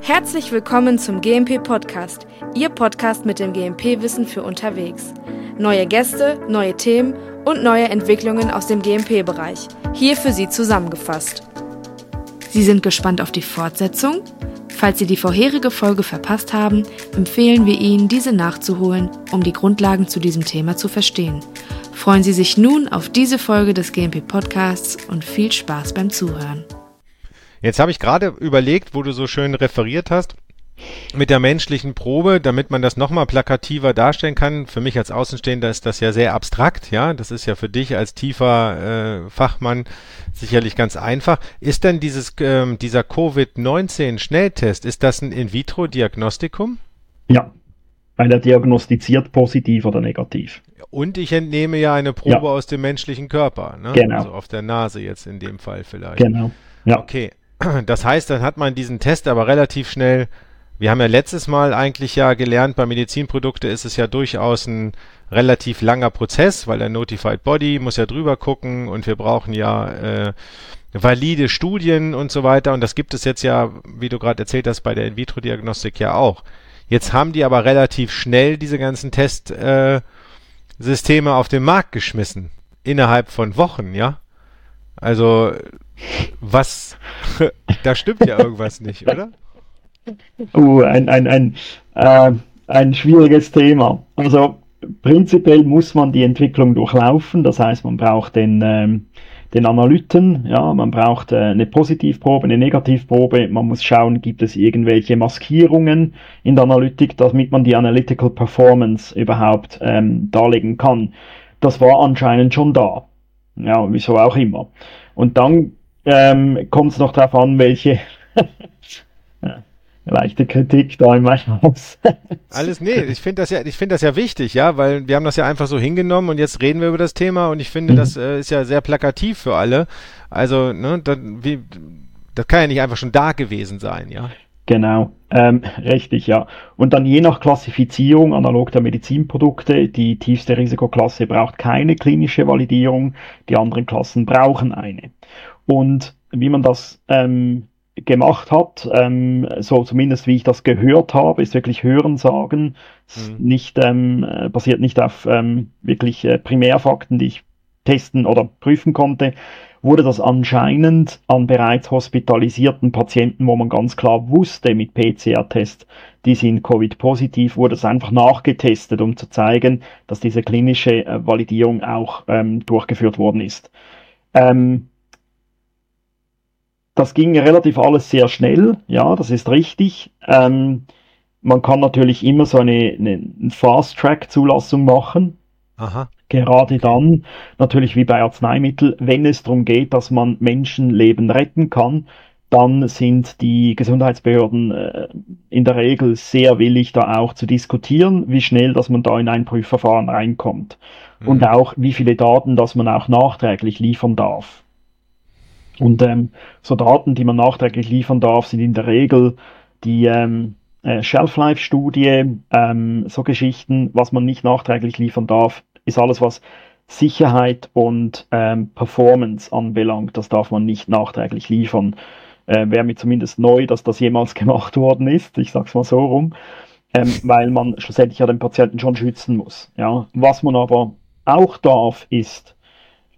Herzlich willkommen zum GMP Podcast, Ihr Podcast mit dem GMP-Wissen für unterwegs. Neue Gäste, neue Themen und neue Entwicklungen aus dem GMP-Bereich. Hier für Sie zusammengefasst. Sie sind gespannt auf die Fortsetzung? Falls Sie die vorherige Folge verpasst haben, empfehlen wir Ihnen, diese nachzuholen, um die Grundlagen zu diesem Thema zu verstehen. Freuen Sie sich nun auf diese Folge des GMP Podcasts und viel Spaß beim Zuhören. Jetzt habe ich gerade überlegt, wo du so schön referiert hast mit der menschlichen Probe, damit man das nochmal plakativer darstellen kann. Für mich als Außenstehender ist das ja sehr abstrakt, ja. Das ist ja für dich als tiefer äh, Fachmann sicherlich ganz einfach. Ist denn dieses, ähm, dieser Covid-19 Schnelltest, ist das ein In-vitro-Diagnostikum? Ja, weil er diagnostiziert positiv oder negativ. Und ich entnehme ja eine Probe ja. aus dem menschlichen Körper, ne? Genau. Also auf der Nase jetzt in dem Fall vielleicht. Genau. Ja. Okay. Das heißt, dann hat man diesen Test aber relativ schnell wir haben ja letztes Mal eigentlich ja gelernt, bei Medizinprodukte ist es ja durchaus ein relativ langer Prozess, weil der Notified Body muss ja drüber gucken und wir brauchen ja äh, valide Studien und so weiter. Und das gibt es jetzt ja, wie du gerade erzählt hast, bei der In-vitro-Diagnostik ja auch. Jetzt haben die aber relativ schnell diese ganzen Testsysteme äh, auf den Markt geschmissen. Innerhalb von Wochen, ja? Also, was, da stimmt ja irgendwas nicht, oder? Uh, ein, ein, ein, äh, ein schwieriges Thema. Also prinzipiell muss man die Entwicklung durchlaufen. Das heißt, man braucht den, ähm, den Analyten, ja, man braucht äh, eine Positivprobe, eine Negativprobe. Man muss schauen, gibt es irgendwelche Maskierungen in der Analytik, damit man die Analytical Performance überhaupt ähm, darlegen kann. Das war anscheinend schon da. Ja, wieso auch immer. Und dann ähm, kommt es noch darauf an, welche leichte Kritik da in meinem Haus. Alles, nee, ich finde das ja, ich finde das ja wichtig, ja, weil wir haben das ja einfach so hingenommen und jetzt reden wir über das Thema und ich finde, mhm. das äh, ist ja sehr plakativ für alle. Also, ne, das, wie, das kann ja nicht einfach schon da gewesen sein, ja. Genau, ähm, richtig, ja. Und dann je nach Klassifizierung, analog der Medizinprodukte, die tiefste Risikoklasse braucht keine klinische Validierung, die anderen Klassen brauchen eine. Und wie man das ähm, gemacht hat, ähm, so zumindest wie ich das gehört habe, ist wirklich Hörensagen, mhm. nicht, ähm, äh, basiert nicht auf ähm, wirklich äh, Primärfakten, die ich testen oder prüfen konnte, wurde das anscheinend an bereits hospitalisierten Patienten, wo man ganz klar wusste mit PCR-Test, die sind Covid-positiv, wurde es einfach nachgetestet, um zu zeigen, dass diese klinische äh, Validierung auch ähm, durchgeführt worden ist. Ähm, das ging relativ alles sehr schnell, ja, das ist richtig. Ähm, man kann natürlich immer so eine, eine Fast-Track-Zulassung machen. Aha. Gerade dann, natürlich wie bei Arzneimitteln, wenn es darum geht, dass man Menschenleben retten kann, dann sind die Gesundheitsbehörden äh, in der Regel sehr willig, da auch zu diskutieren, wie schnell, dass man da in ein Prüfverfahren reinkommt. Mhm. Und auch, wie viele Daten, dass man auch nachträglich liefern darf. Und ähm, so Daten, die man nachträglich liefern darf, sind in der Regel die ähm, äh, Shelf-Life-Studie, ähm, so Geschichten, was man nicht nachträglich liefern darf, ist alles, was Sicherheit und ähm, Performance anbelangt. Das darf man nicht nachträglich liefern. Äh, Wäre mir zumindest neu, dass das jemals gemacht worden ist. Ich sag's mal so rum. Ähm, weil man schlussendlich ja den Patienten schon schützen muss. Ja. Was man aber auch darf, ist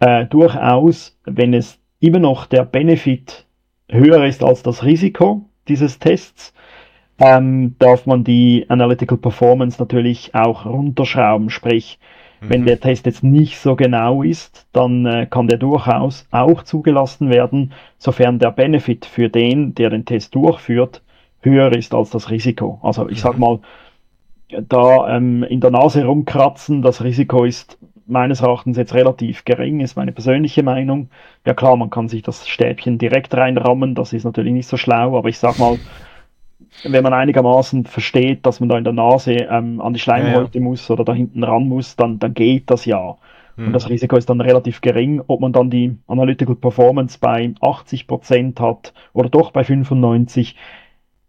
äh, durchaus, wenn es immer noch der Benefit höher ist als das Risiko dieses Tests, ähm, darf man die Analytical Performance natürlich auch runterschrauben. Sprich, mhm. wenn der Test jetzt nicht so genau ist, dann äh, kann der durchaus auch zugelassen werden, sofern der Benefit für den, der den Test durchführt, höher ist als das Risiko. Also ich sag mhm. mal, da ähm, in der Nase rumkratzen, das Risiko ist meines Erachtens jetzt relativ gering, ist meine persönliche Meinung. Ja klar, man kann sich das Stäbchen direkt reinrammen, das ist natürlich nicht so schlau, aber ich sag mal, wenn man einigermaßen versteht, dass man da in der Nase ähm, an die Schleimhäute ja, ja. muss oder da hinten ran muss, dann, dann geht das ja. Mhm. Und das Risiko ist dann relativ gering. Ob man dann die Analytical Performance bei 80% hat oder doch bei 95%,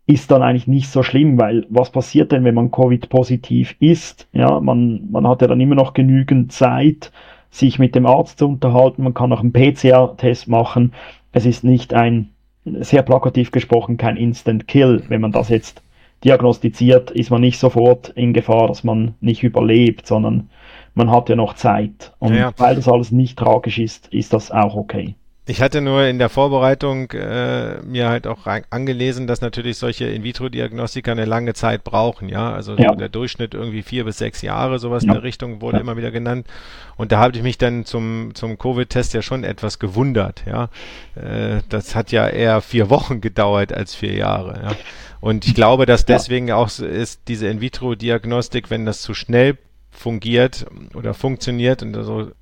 ist dann eigentlich nicht so schlimm, weil was passiert denn, wenn man Covid-positiv ist? Ja, man, man hat ja dann immer noch genügend Zeit, sich mit dem Arzt zu unterhalten. Man kann auch einen PCR-Test machen. Es ist nicht ein sehr plakativ gesprochen kein Instant Kill. Wenn man das jetzt diagnostiziert, ist man nicht sofort in Gefahr, dass man nicht überlebt, sondern man hat ja noch Zeit. Und ja, weil das alles nicht tragisch ist, ist das auch okay. Ich hatte nur in der Vorbereitung äh, mir halt auch angelesen, dass natürlich solche In-vitro-Diagnostika eine lange Zeit brauchen, ja. Also ja. So der Durchschnitt irgendwie vier bis sechs Jahre, sowas ja. in der Richtung wurde ja. immer wieder genannt. Und da habe ich mich dann zum, zum Covid-Test ja schon etwas gewundert, ja. Äh, das hat ja eher vier Wochen gedauert als vier Jahre, ja. Und ich glaube, dass deswegen auch ist diese In-vitro-Diagnostik, wenn das zu schnell fungiert oder funktioniert. Und so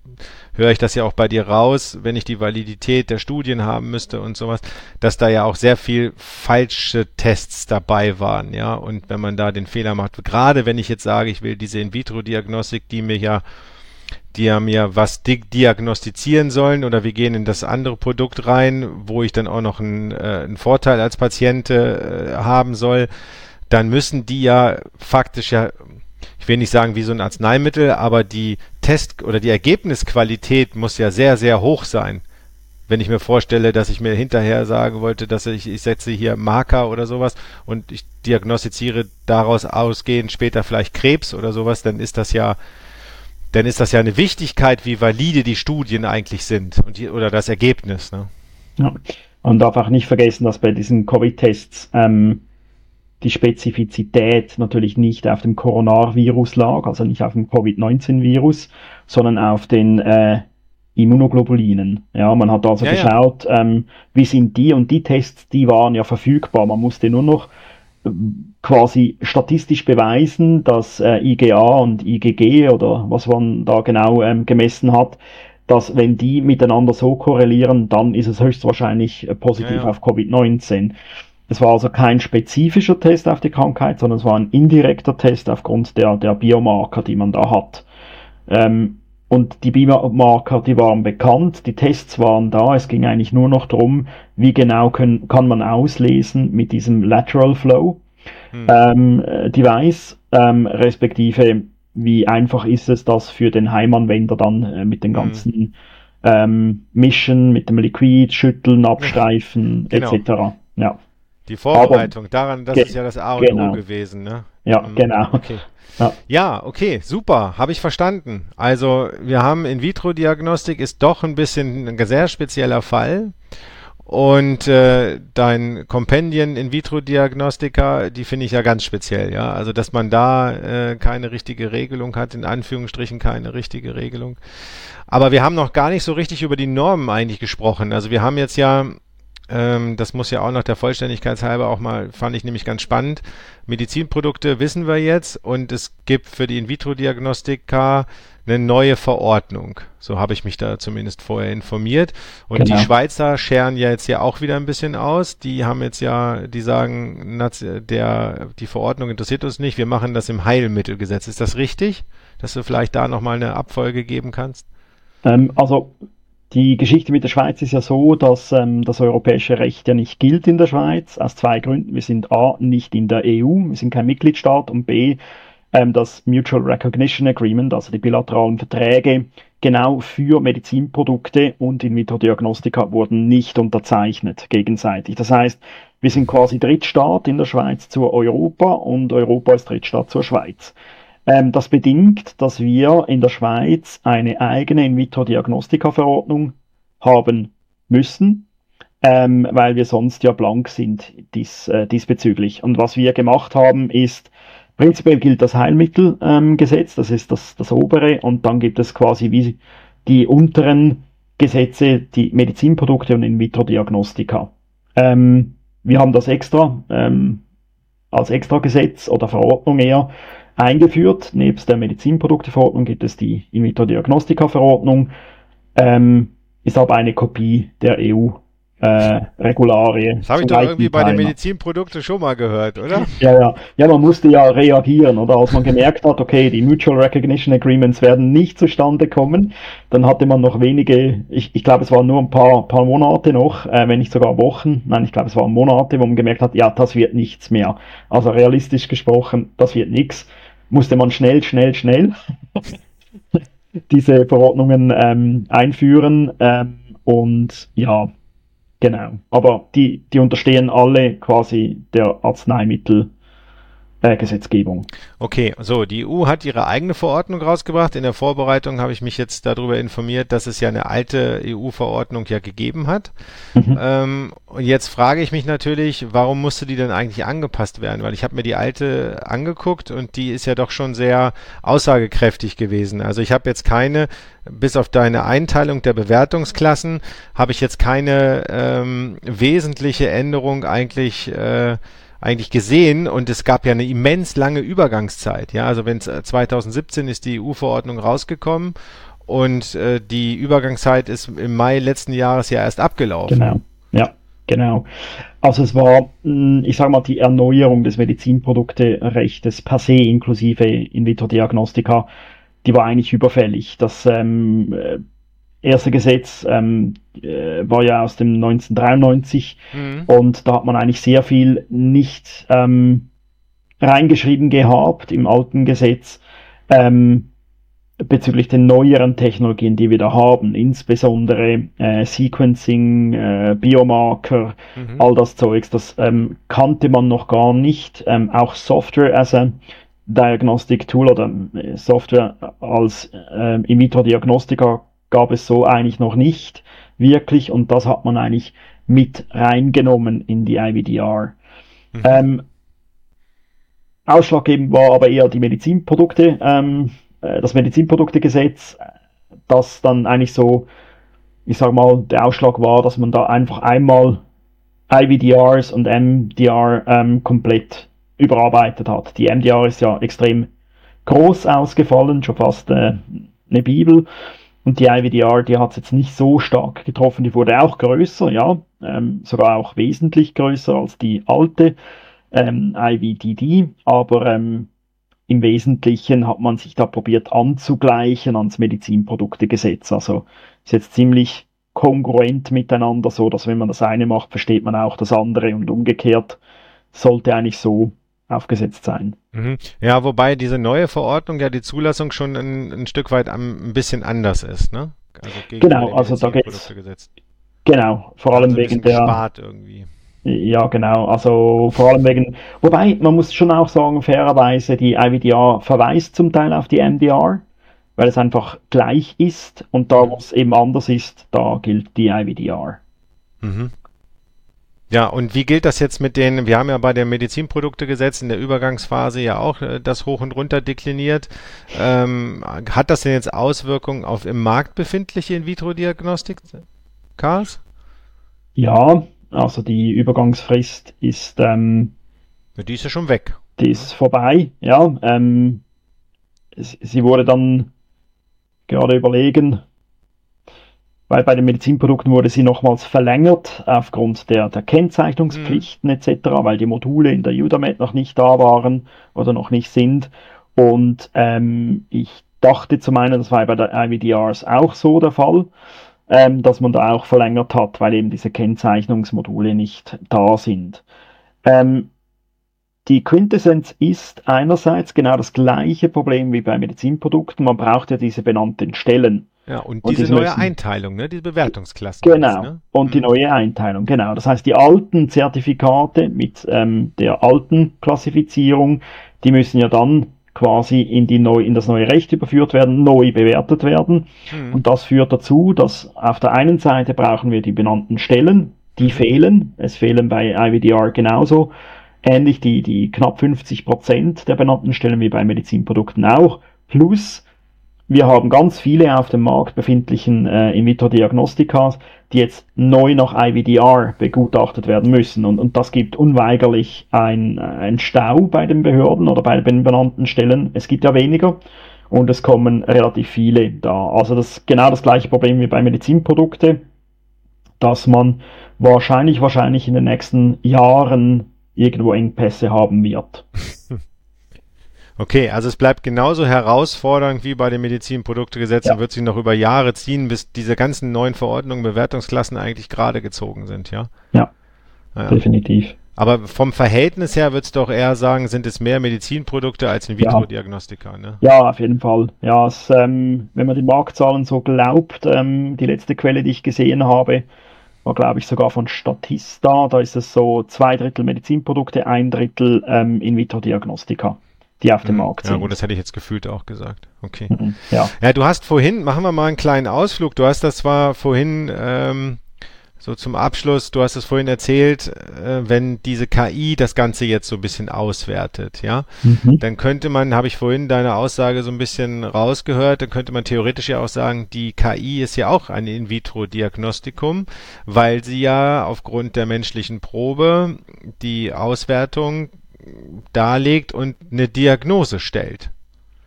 höre ich das ja auch bei dir raus, wenn ich die Validität der Studien haben müsste und sowas, dass da ja auch sehr viel falsche Tests dabei waren, ja, und wenn man da den Fehler macht, gerade wenn ich jetzt sage, ich will diese In-vitro-Diagnostik, die mir ja die ja mir was di diagnostizieren sollen oder wir gehen in das andere Produkt rein, wo ich dann auch noch einen, äh, einen Vorteil als Patient äh, haben soll, dann müssen die ja faktisch ja ich will nicht sagen wie so ein Arzneimittel, aber die Test- oder die Ergebnisqualität muss ja sehr, sehr hoch sein. Wenn ich mir vorstelle, dass ich mir hinterher sagen wollte, dass ich, ich setze hier Marker oder sowas und ich diagnostiziere daraus ausgehend später vielleicht Krebs oder sowas, dann ist das ja, dann ist das ja eine Wichtigkeit, wie valide die Studien eigentlich sind und die, oder das Ergebnis. Ne? Ja. Man darf auch nicht vergessen, dass bei diesen Covid-Tests ähm, die Spezifizität natürlich nicht auf dem Coronavirus lag, also nicht auf dem Covid-19-Virus, sondern auf den äh, Immunoglobulinen. Ja, man hat also ja, geschaut, ja. Ähm, wie sind die und die Tests, die waren ja verfügbar. Man musste nur noch äh, quasi statistisch beweisen, dass äh, IgA und IgG oder was man da genau ähm, gemessen hat, dass wenn die miteinander so korrelieren, dann ist es höchstwahrscheinlich äh, positiv ja, auf Covid-19. Es war also kein spezifischer Test auf die Krankheit, sondern es war ein indirekter Test aufgrund der, der Biomarker, die man da hat. Ähm, und die Biomarker, die waren bekannt, die Tests waren da, es ging eigentlich nur noch darum, wie genau können, kann man auslesen mit diesem Lateral Flow hm. ähm, Device, ähm, respektive wie einfach ist es, das für den Heimanwender dann äh, mit den hm. ganzen hm. ähm, Mischen, mit dem Liquid, Schütteln, Abstreifen genau. etc. Ja. Die Vorbereitung, Aber, daran, das ist ja das A und genau. O gewesen, ne? Ja, mhm. genau. Okay. Ja. ja, okay, super, habe ich verstanden. Also wir haben In-vitro-Diagnostik ist doch ein bisschen ein sehr spezieller Fall. Und äh, dein Companion in vitro Diagnostika, die finde ich ja ganz speziell, ja. Also dass man da äh, keine richtige Regelung hat, in Anführungsstrichen keine richtige Regelung. Aber wir haben noch gar nicht so richtig über die Normen eigentlich gesprochen. Also wir haben jetzt ja ähm, das muss ja auch noch der Vollständigkeit halber auch mal, fand ich nämlich ganz spannend. Medizinprodukte wissen wir jetzt und es gibt für die In-vitro-Diagnostika eine neue Verordnung. So habe ich mich da zumindest vorher informiert. Und genau. die Schweizer scheren ja jetzt ja auch wieder ein bisschen aus. Die haben jetzt ja, die sagen, der, die Verordnung interessiert uns nicht. Wir machen das im Heilmittelgesetz. Ist das richtig? Dass du vielleicht da nochmal eine Abfolge geben kannst? Ähm, also die Geschichte mit der Schweiz ist ja so, dass ähm, das europäische Recht ja nicht gilt in der Schweiz, aus zwei Gründen. Wir sind A, nicht in der EU, wir sind kein Mitgliedstaat und B, ähm, das Mutual Recognition Agreement, also die bilateralen Verträge, genau für Medizinprodukte und In-vitro-Diagnostika wurden nicht unterzeichnet gegenseitig. Das heißt, wir sind quasi Drittstaat in der Schweiz zur Europa und Europa ist Drittstaat zur Schweiz. Ähm, das bedingt, dass wir in der Schweiz eine eigene In-vitro-Diagnostika-Verordnung haben müssen, ähm, weil wir sonst ja blank sind dies, äh, diesbezüglich. Und was wir gemacht haben, ist, prinzipiell gilt das Heilmittelgesetz, ähm, das ist das, das obere, und dann gibt es quasi wie die unteren Gesetze, die Medizinprodukte und In-vitro-Diagnostika. Ähm, wir haben das extra ähm, als extra Gesetz oder Verordnung eher eingeführt. Nebst der Medizinprodukteverordnung gibt es die In-vitro-Diagnostika-Verordnung, ähm, ist aber eine Kopie der EU äh, Regularien. Das habe ich doch irgendwie bei den Medizinprodukten schon mal gehört, oder? Ja, ja. Ja, man musste ja reagieren, oder? Als man gemerkt hat, okay, die Mutual Recognition Agreements werden nicht zustande kommen, dann hatte man noch wenige, ich, ich glaube, es waren nur ein paar, paar Monate noch, äh, wenn nicht sogar Wochen, nein, ich glaube, es waren Monate, wo man gemerkt hat, ja, das wird nichts mehr. Also realistisch gesprochen, das wird nichts musste man schnell, schnell, schnell diese Verordnungen ähm, einführen. Ähm, und ja, genau. Aber die, die unterstehen alle quasi der Arzneimittel Gesetzgebung. Okay, so, die EU hat ihre eigene Verordnung rausgebracht. In der Vorbereitung habe ich mich jetzt darüber informiert, dass es ja eine alte EU-Verordnung ja gegeben hat. Mhm. Ähm, und jetzt frage ich mich natürlich, warum musste die denn eigentlich angepasst werden? Weil ich habe mir die alte angeguckt und die ist ja doch schon sehr aussagekräftig gewesen. Also ich habe jetzt keine, bis auf deine Einteilung der Bewertungsklassen, habe ich jetzt keine ähm, wesentliche Änderung eigentlich äh, eigentlich gesehen und es gab ja eine immens lange Übergangszeit. Ja, also wenn 2017 ist die EU-Verordnung rausgekommen und äh, die Übergangszeit ist im Mai letzten Jahres ja erst abgelaufen. Genau, ja, genau. Also es war, hm, ich sage mal, die Erneuerung des Medizinprodukterechtes per se inklusive In-vitro-Diagnostika, die war eigentlich überfällig. Das ähm, erste Gesetz ähm, äh, war ja aus dem 1993 mhm. und da hat man eigentlich sehr viel nicht ähm, reingeschrieben gehabt im alten Gesetz ähm, bezüglich den neueren Technologien, die wir da haben, insbesondere äh, Sequencing, äh, Biomarker, mhm. all das Zeugs, das ähm, kannte man noch gar nicht. Ähm, auch Software as a Diagnostic Tool oder äh, Software als äh, In-vitro-Diagnostika gab es so eigentlich noch nicht wirklich und das hat man eigentlich mit reingenommen in die IVDR. Mhm. Ähm, ausschlaggebend war aber eher die Medizinprodukte, ähm, äh, das Medizinproduktegesetz, das dann eigentlich so, ich sag mal, der Ausschlag war, dass man da einfach einmal IVDRs und MDR ähm, komplett überarbeitet hat. Die MDR ist ja extrem groß ausgefallen, schon fast äh, eine Bibel. Und die IVDR, die hat es jetzt nicht so stark getroffen, die wurde auch größer, ja, ähm, sogar auch wesentlich größer als die alte ähm, IVDD, aber ähm, im Wesentlichen hat man sich da probiert anzugleichen ans Medizinproduktegesetz. Also ist jetzt ziemlich kongruent miteinander, so dass wenn man das eine macht, versteht man auch das andere. Und umgekehrt sollte eigentlich so aufgesetzt sein. Mhm. Ja, wobei diese neue Verordnung ja die Zulassung schon ein, ein Stück weit am, ein bisschen anders ist, ne? Also genau, also da geht's. Genau, vor allem also wegen der. Spart irgendwie. Ja, genau. Also vor allem wegen, wobei man muss schon auch sagen, fairerweise, die IVDR verweist zum Teil auf die MDR, weil es einfach gleich ist und da, wo es eben anders ist, da gilt die IVDR. Mhm. Ja, und wie gilt das jetzt mit den, wir haben ja bei dem Medizinproduktegesetz in der Übergangsphase ja auch äh, das hoch und runter dekliniert. Ähm, hat das denn jetzt Auswirkungen auf im Markt befindliche In-vitro-Diagnostik, Cars? Ja, also die Übergangsfrist ist. Ähm, die ist ja schon weg. Die ist vorbei, ja. Ähm, sie wurde dann gerade überlegen, weil bei den Medizinprodukten wurde sie nochmals verlängert aufgrund der, der Kennzeichnungspflichten mhm. etc., weil die Module in der Udamed noch nicht da waren oder noch nicht sind. Und ähm, ich dachte zu meinen, das war bei der IVDRs auch so der Fall, ähm, dass man da auch verlängert hat, weil eben diese Kennzeichnungsmodule nicht da sind. Ähm, die Quintessenz ist einerseits genau das gleiche Problem wie bei Medizinprodukten. Man braucht ja diese benannten Stellen. Ja, und, und diese neue müssen, Einteilung, ne, diese Bewertungsklasse. Genau, ne? und mhm. die neue Einteilung, genau. Das heißt, die alten Zertifikate mit ähm, der alten Klassifizierung, die müssen ja dann quasi in, die neu, in das neue Recht überführt werden, neu bewertet werden. Mhm. Und das führt dazu, dass auf der einen Seite brauchen wir die benannten Stellen, die mhm. fehlen. Es fehlen bei IVDR genauso. Ähnlich die, die knapp 50 Prozent der benannten Stellen wie bei Medizinprodukten auch. Plus wir haben ganz viele auf dem Markt befindlichen äh, In-vitro-Diagnostikas, die jetzt neu nach IVDR begutachtet werden müssen. Und, und das gibt unweigerlich ein, ein Stau bei den Behörden oder bei den benannten Stellen. Es gibt ja weniger und es kommen relativ viele da. Also das ist genau das gleiche Problem wie bei Medizinprodukte, dass man wahrscheinlich, wahrscheinlich in den nächsten Jahren irgendwo Engpässe haben wird. Okay, also es bleibt genauso herausfordernd wie bei den Medizinproduktegesetzen, ja. wird sich noch über Jahre ziehen, bis diese ganzen neuen Verordnungen, Bewertungsklassen eigentlich gerade gezogen sind, ja? Ja, ja. definitiv. Aber vom Verhältnis her wird es doch eher sagen, sind es mehr Medizinprodukte als In-vitro-Diagnostika, ne? Ja, auf jeden Fall. Ja, es, ähm, wenn man die Marktzahlen so glaubt, ähm, die letzte Quelle, die ich gesehen habe, war glaube ich sogar von Statista, da ist es so zwei Drittel Medizinprodukte, ein Drittel ähm, In-vitro-Diagnostika die auf dem mhm. Markt sind. Ja gut, das hätte ich jetzt gefühlt auch gesagt. Okay. Mhm, ja. ja, du hast vorhin, machen wir mal einen kleinen Ausflug, du hast das zwar vorhin ähm, so zum Abschluss, du hast es vorhin erzählt, äh, wenn diese KI das Ganze jetzt so ein bisschen auswertet, ja, mhm. dann könnte man, habe ich vorhin deine Aussage so ein bisschen rausgehört, dann könnte man theoretisch ja auch sagen, die KI ist ja auch ein In-vitro-Diagnostikum, weil sie ja aufgrund der menschlichen Probe die Auswertung darlegt und eine Diagnose stellt.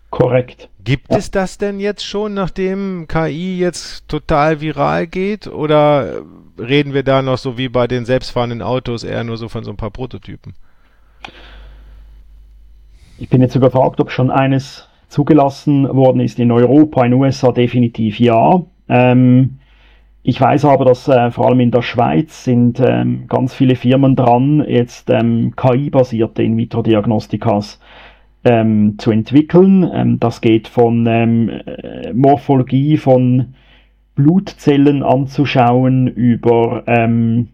Korrekt. Gibt ja. es das denn jetzt schon, nachdem KI jetzt total viral geht? Oder reden wir da noch so wie bei den selbstfahrenden Autos eher nur so von so ein paar Prototypen? Ich bin jetzt überfragt, ob schon eines zugelassen worden ist in Europa, in den USA definitiv ja. Ähm, ich weiß aber, dass äh, vor allem in der Schweiz sind ähm, ganz viele Firmen dran, jetzt ähm, KI-basierte In-vitro-Diagnostikas ähm, zu entwickeln. Ähm, das geht von ähm, äh, Morphologie von Blutzellen anzuschauen über ähm,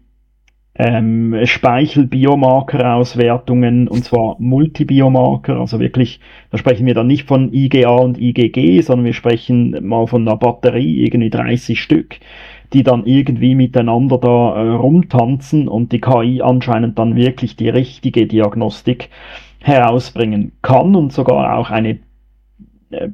ähm, Speichel-Biomarker-Auswertungen und zwar Multibiomarker, also wirklich, da sprechen wir dann nicht von IgA und IgG, sondern wir sprechen mal von einer Batterie, irgendwie 30 Stück, die dann irgendwie miteinander da äh, rumtanzen und die KI anscheinend dann wirklich die richtige Diagnostik herausbringen kann und sogar auch eine äh,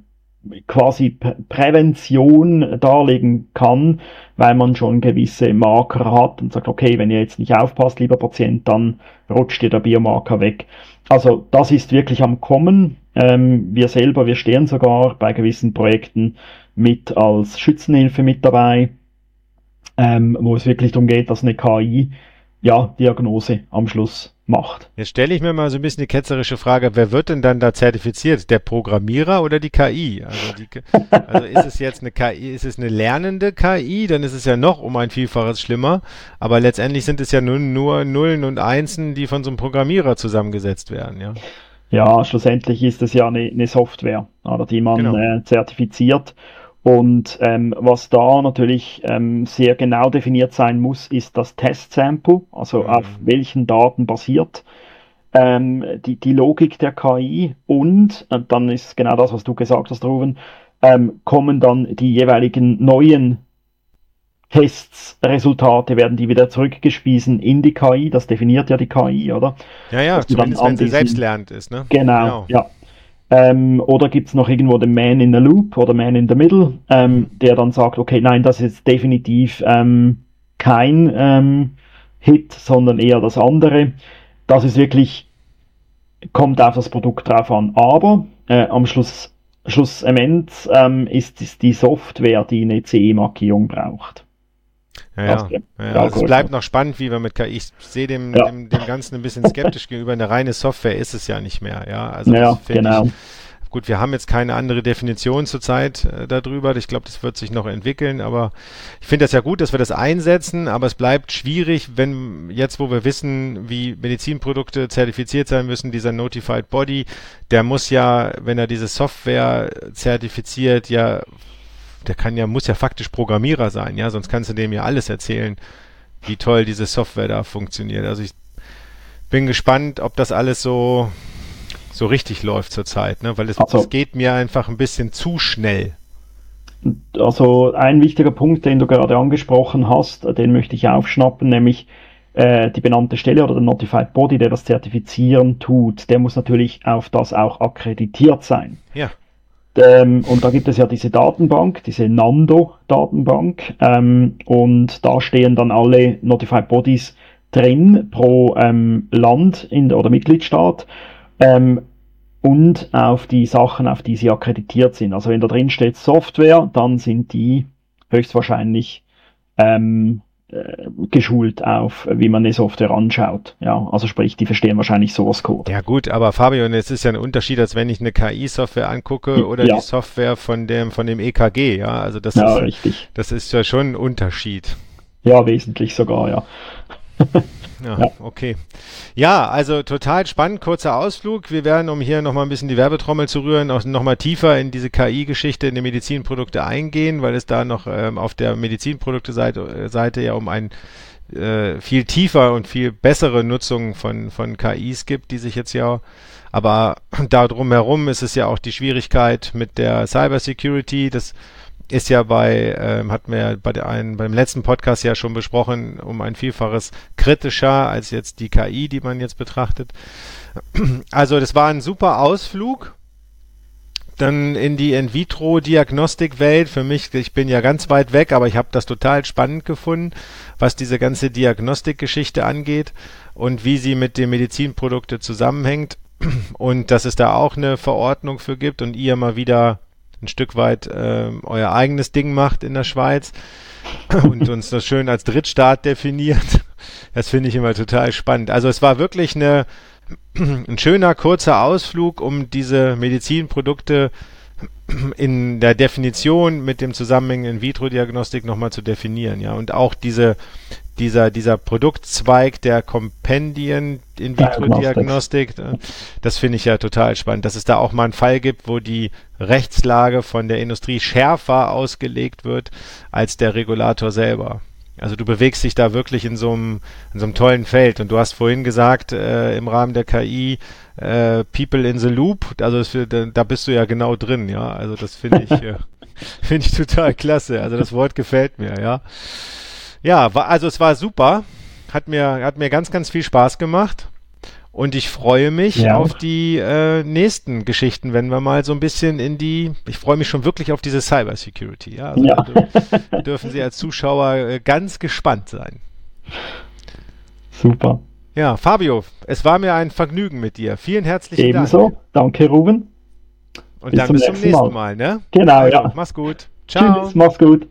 quasi Prävention darlegen kann, weil man schon gewisse Marker hat und sagt, okay, wenn ihr jetzt nicht aufpasst, lieber Patient, dann rutscht dir der Biomarker weg. Also das ist wirklich am Kommen. Ähm, wir selber, wir stehen sogar bei gewissen Projekten mit als Schützenhilfe mit dabei, ähm, wo es wirklich darum geht, dass eine KI ja Diagnose am Schluss macht. Jetzt stelle ich mir mal so ein bisschen die ketzerische Frage, wer wird denn dann da zertifiziert? Der Programmierer oder die KI? Also, die, also ist es jetzt eine KI, ist es eine lernende KI, dann ist es ja noch um ein Vielfaches schlimmer, aber letztendlich sind es ja nur, nur Nullen und Einsen, die von so einem Programmierer zusammengesetzt werden, ja. Ja, schlussendlich ist es ja eine, eine Software, oder, die man genau. äh, zertifiziert und ähm, was da natürlich ähm, sehr genau definiert sein muss, ist das Testsample, also mhm. auf welchen Daten basiert ähm, die, die Logik der KI und äh, dann ist genau das, was du gesagt hast, Ruben, ähm, kommen dann die jeweiligen neuen Tests, Resultate werden die wieder zurückgespiesen in die KI, das definiert ja die KI, oder? Ja, ja, Dass zumindest wenn sie selbst lernt ist, ne? Genau, genau. ja. Ähm, oder gibt es noch irgendwo den Man in the Loop oder Man in the Middle, ähm, der dann sagt, okay, nein, das ist definitiv ähm, kein ähm, Hit, sondern eher das andere. Das ist wirklich, kommt auf das Produkt drauf an. Aber äh, am Schluss, Schlussendlich ähm, ist es die Software, die eine CE-Markierung braucht. Ja, ja. ja, also es bleibt noch spannend, wie wir mit KI. Ich sehe dem, ja. dem, dem Ganzen ein bisschen skeptisch gegenüber. Eine reine Software ist es ja nicht mehr. Ja, also ja genau. Ich, gut, wir haben jetzt keine andere Definition zurzeit äh, darüber. Ich glaube, das wird sich noch entwickeln. Aber ich finde das ja gut, dass wir das einsetzen. Aber es bleibt schwierig, wenn jetzt, wo wir wissen, wie Medizinprodukte zertifiziert sein müssen, dieser Notified Body, der muss ja, wenn er diese Software zertifiziert, ja der kann ja, muss ja faktisch Programmierer sein, ja, sonst kannst du dem ja alles erzählen, wie toll diese Software da funktioniert. Also ich bin gespannt, ob das alles so, so richtig läuft zurzeit, ne? weil es, also, geht mir einfach ein bisschen zu schnell. Also ein wichtiger Punkt, den du gerade angesprochen hast, den möchte ich aufschnappen, nämlich äh, die benannte Stelle oder der Notified Body, der das Zertifizieren tut, der muss natürlich auf das auch akkreditiert sein. Ja. Ähm, und da gibt es ja diese Datenbank, diese Nando-Datenbank. Ähm, und da stehen dann alle Notified Bodies drin pro ähm, Land in, oder Mitgliedstaat. Ähm, und auf die Sachen, auf die sie akkreditiert sind. Also wenn da drin steht Software, dann sind die höchstwahrscheinlich ähm, äh, geschult auf, wie man eine Software anschaut. Ja, also sprich, die verstehen wahrscheinlich Source Code. Ja gut, aber Fabian, es ist ja ein Unterschied, als wenn ich eine KI-Software angucke oder ja. die Software von dem von dem EKG. Ja, also das ja, ist richtig. Das ist ja schon ein Unterschied. Ja, wesentlich sogar, ja. Ja, ja, okay. Ja, also total spannend, kurzer Ausflug. Wir werden, um hier nochmal ein bisschen die Werbetrommel zu rühren, auch nochmal tiefer in diese KI-Geschichte in die Medizinprodukte eingehen, weil es da noch ähm, auf der Medizinprodukte-Seite Seite ja um ein äh, viel tiefer und viel bessere Nutzung von, von KIs gibt, die sich jetzt ja aber da drumherum ist es ja auch die Schwierigkeit mit der Cybersecurity. Das ist ja bei, ähm, wir ja bei der einen, beim letzten Podcast ja schon besprochen, um ein Vielfaches kritischer als jetzt die KI, die man jetzt betrachtet. Also das war ein super Ausflug. Dann in die In-vitro-Diagnostik-Welt. Für mich, ich bin ja ganz weit weg, aber ich habe das total spannend gefunden, was diese ganze Diagnostik-Geschichte angeht und wie sie mit den Medizinprodukten zusammenhängt und dass es da auch eine Verordnung für gibt und ihr mal wieder ein Stück weit äh, euer eigenes Ding macht in der Schweiz und uns das schön als Drittstaat definiert. Das finde ich immer total spannend. Also es war wirklich eine, ein schöner kurzer Ausflug, um diese Medizinprodukte in der Definition mit dem Zusammenhang In-vitro-Diagnostik nochmal zu definieren, ja. Und auch diese, dieser, dieser Produktzweig der Kompendien In-vitro-Diagnostik, äh, das finde ich ja total spannend, dass es da auch mal einen Fall gibt, wo die Rechtslage von der Industrie schärfer ausgelegt wird als der Regulator selber. Also du bewegst dich da wirklich in so einem, in so einem tollen Feld. Und du hast vorhin gesagt, äh, im Rahmen der KI, äh, People in the Loop, also das, da bist du ja genau drin, ja. Also das finde ich, äh, finde ich total klasse. Also das Wort gefällt mir, ja. Ja, war, also es war super. Hat mir, hat mir ganz, ganz viel Spaß gemacht. Und ich freue mich ja. auf die äh, nächsten Geschichten, wenn wir mal so ein bisschen in die, ich freue mich schon wirklich auf diese Cybersecurity. Ja, also ja. Da dürfen Sie als Zuschauer äh, ganz gespannt sein. Super. Ja, Fabio, es war mir ein Vergnügen mit dir. Vielen herzlichen Ebenso. Dank. Ebenso. Danke, Ruben. Und bis dann bis zum nächsten Mal. Mal, ne? Genau, also, ja. Mach's gut. Ciao. Tschüss, mach's gut.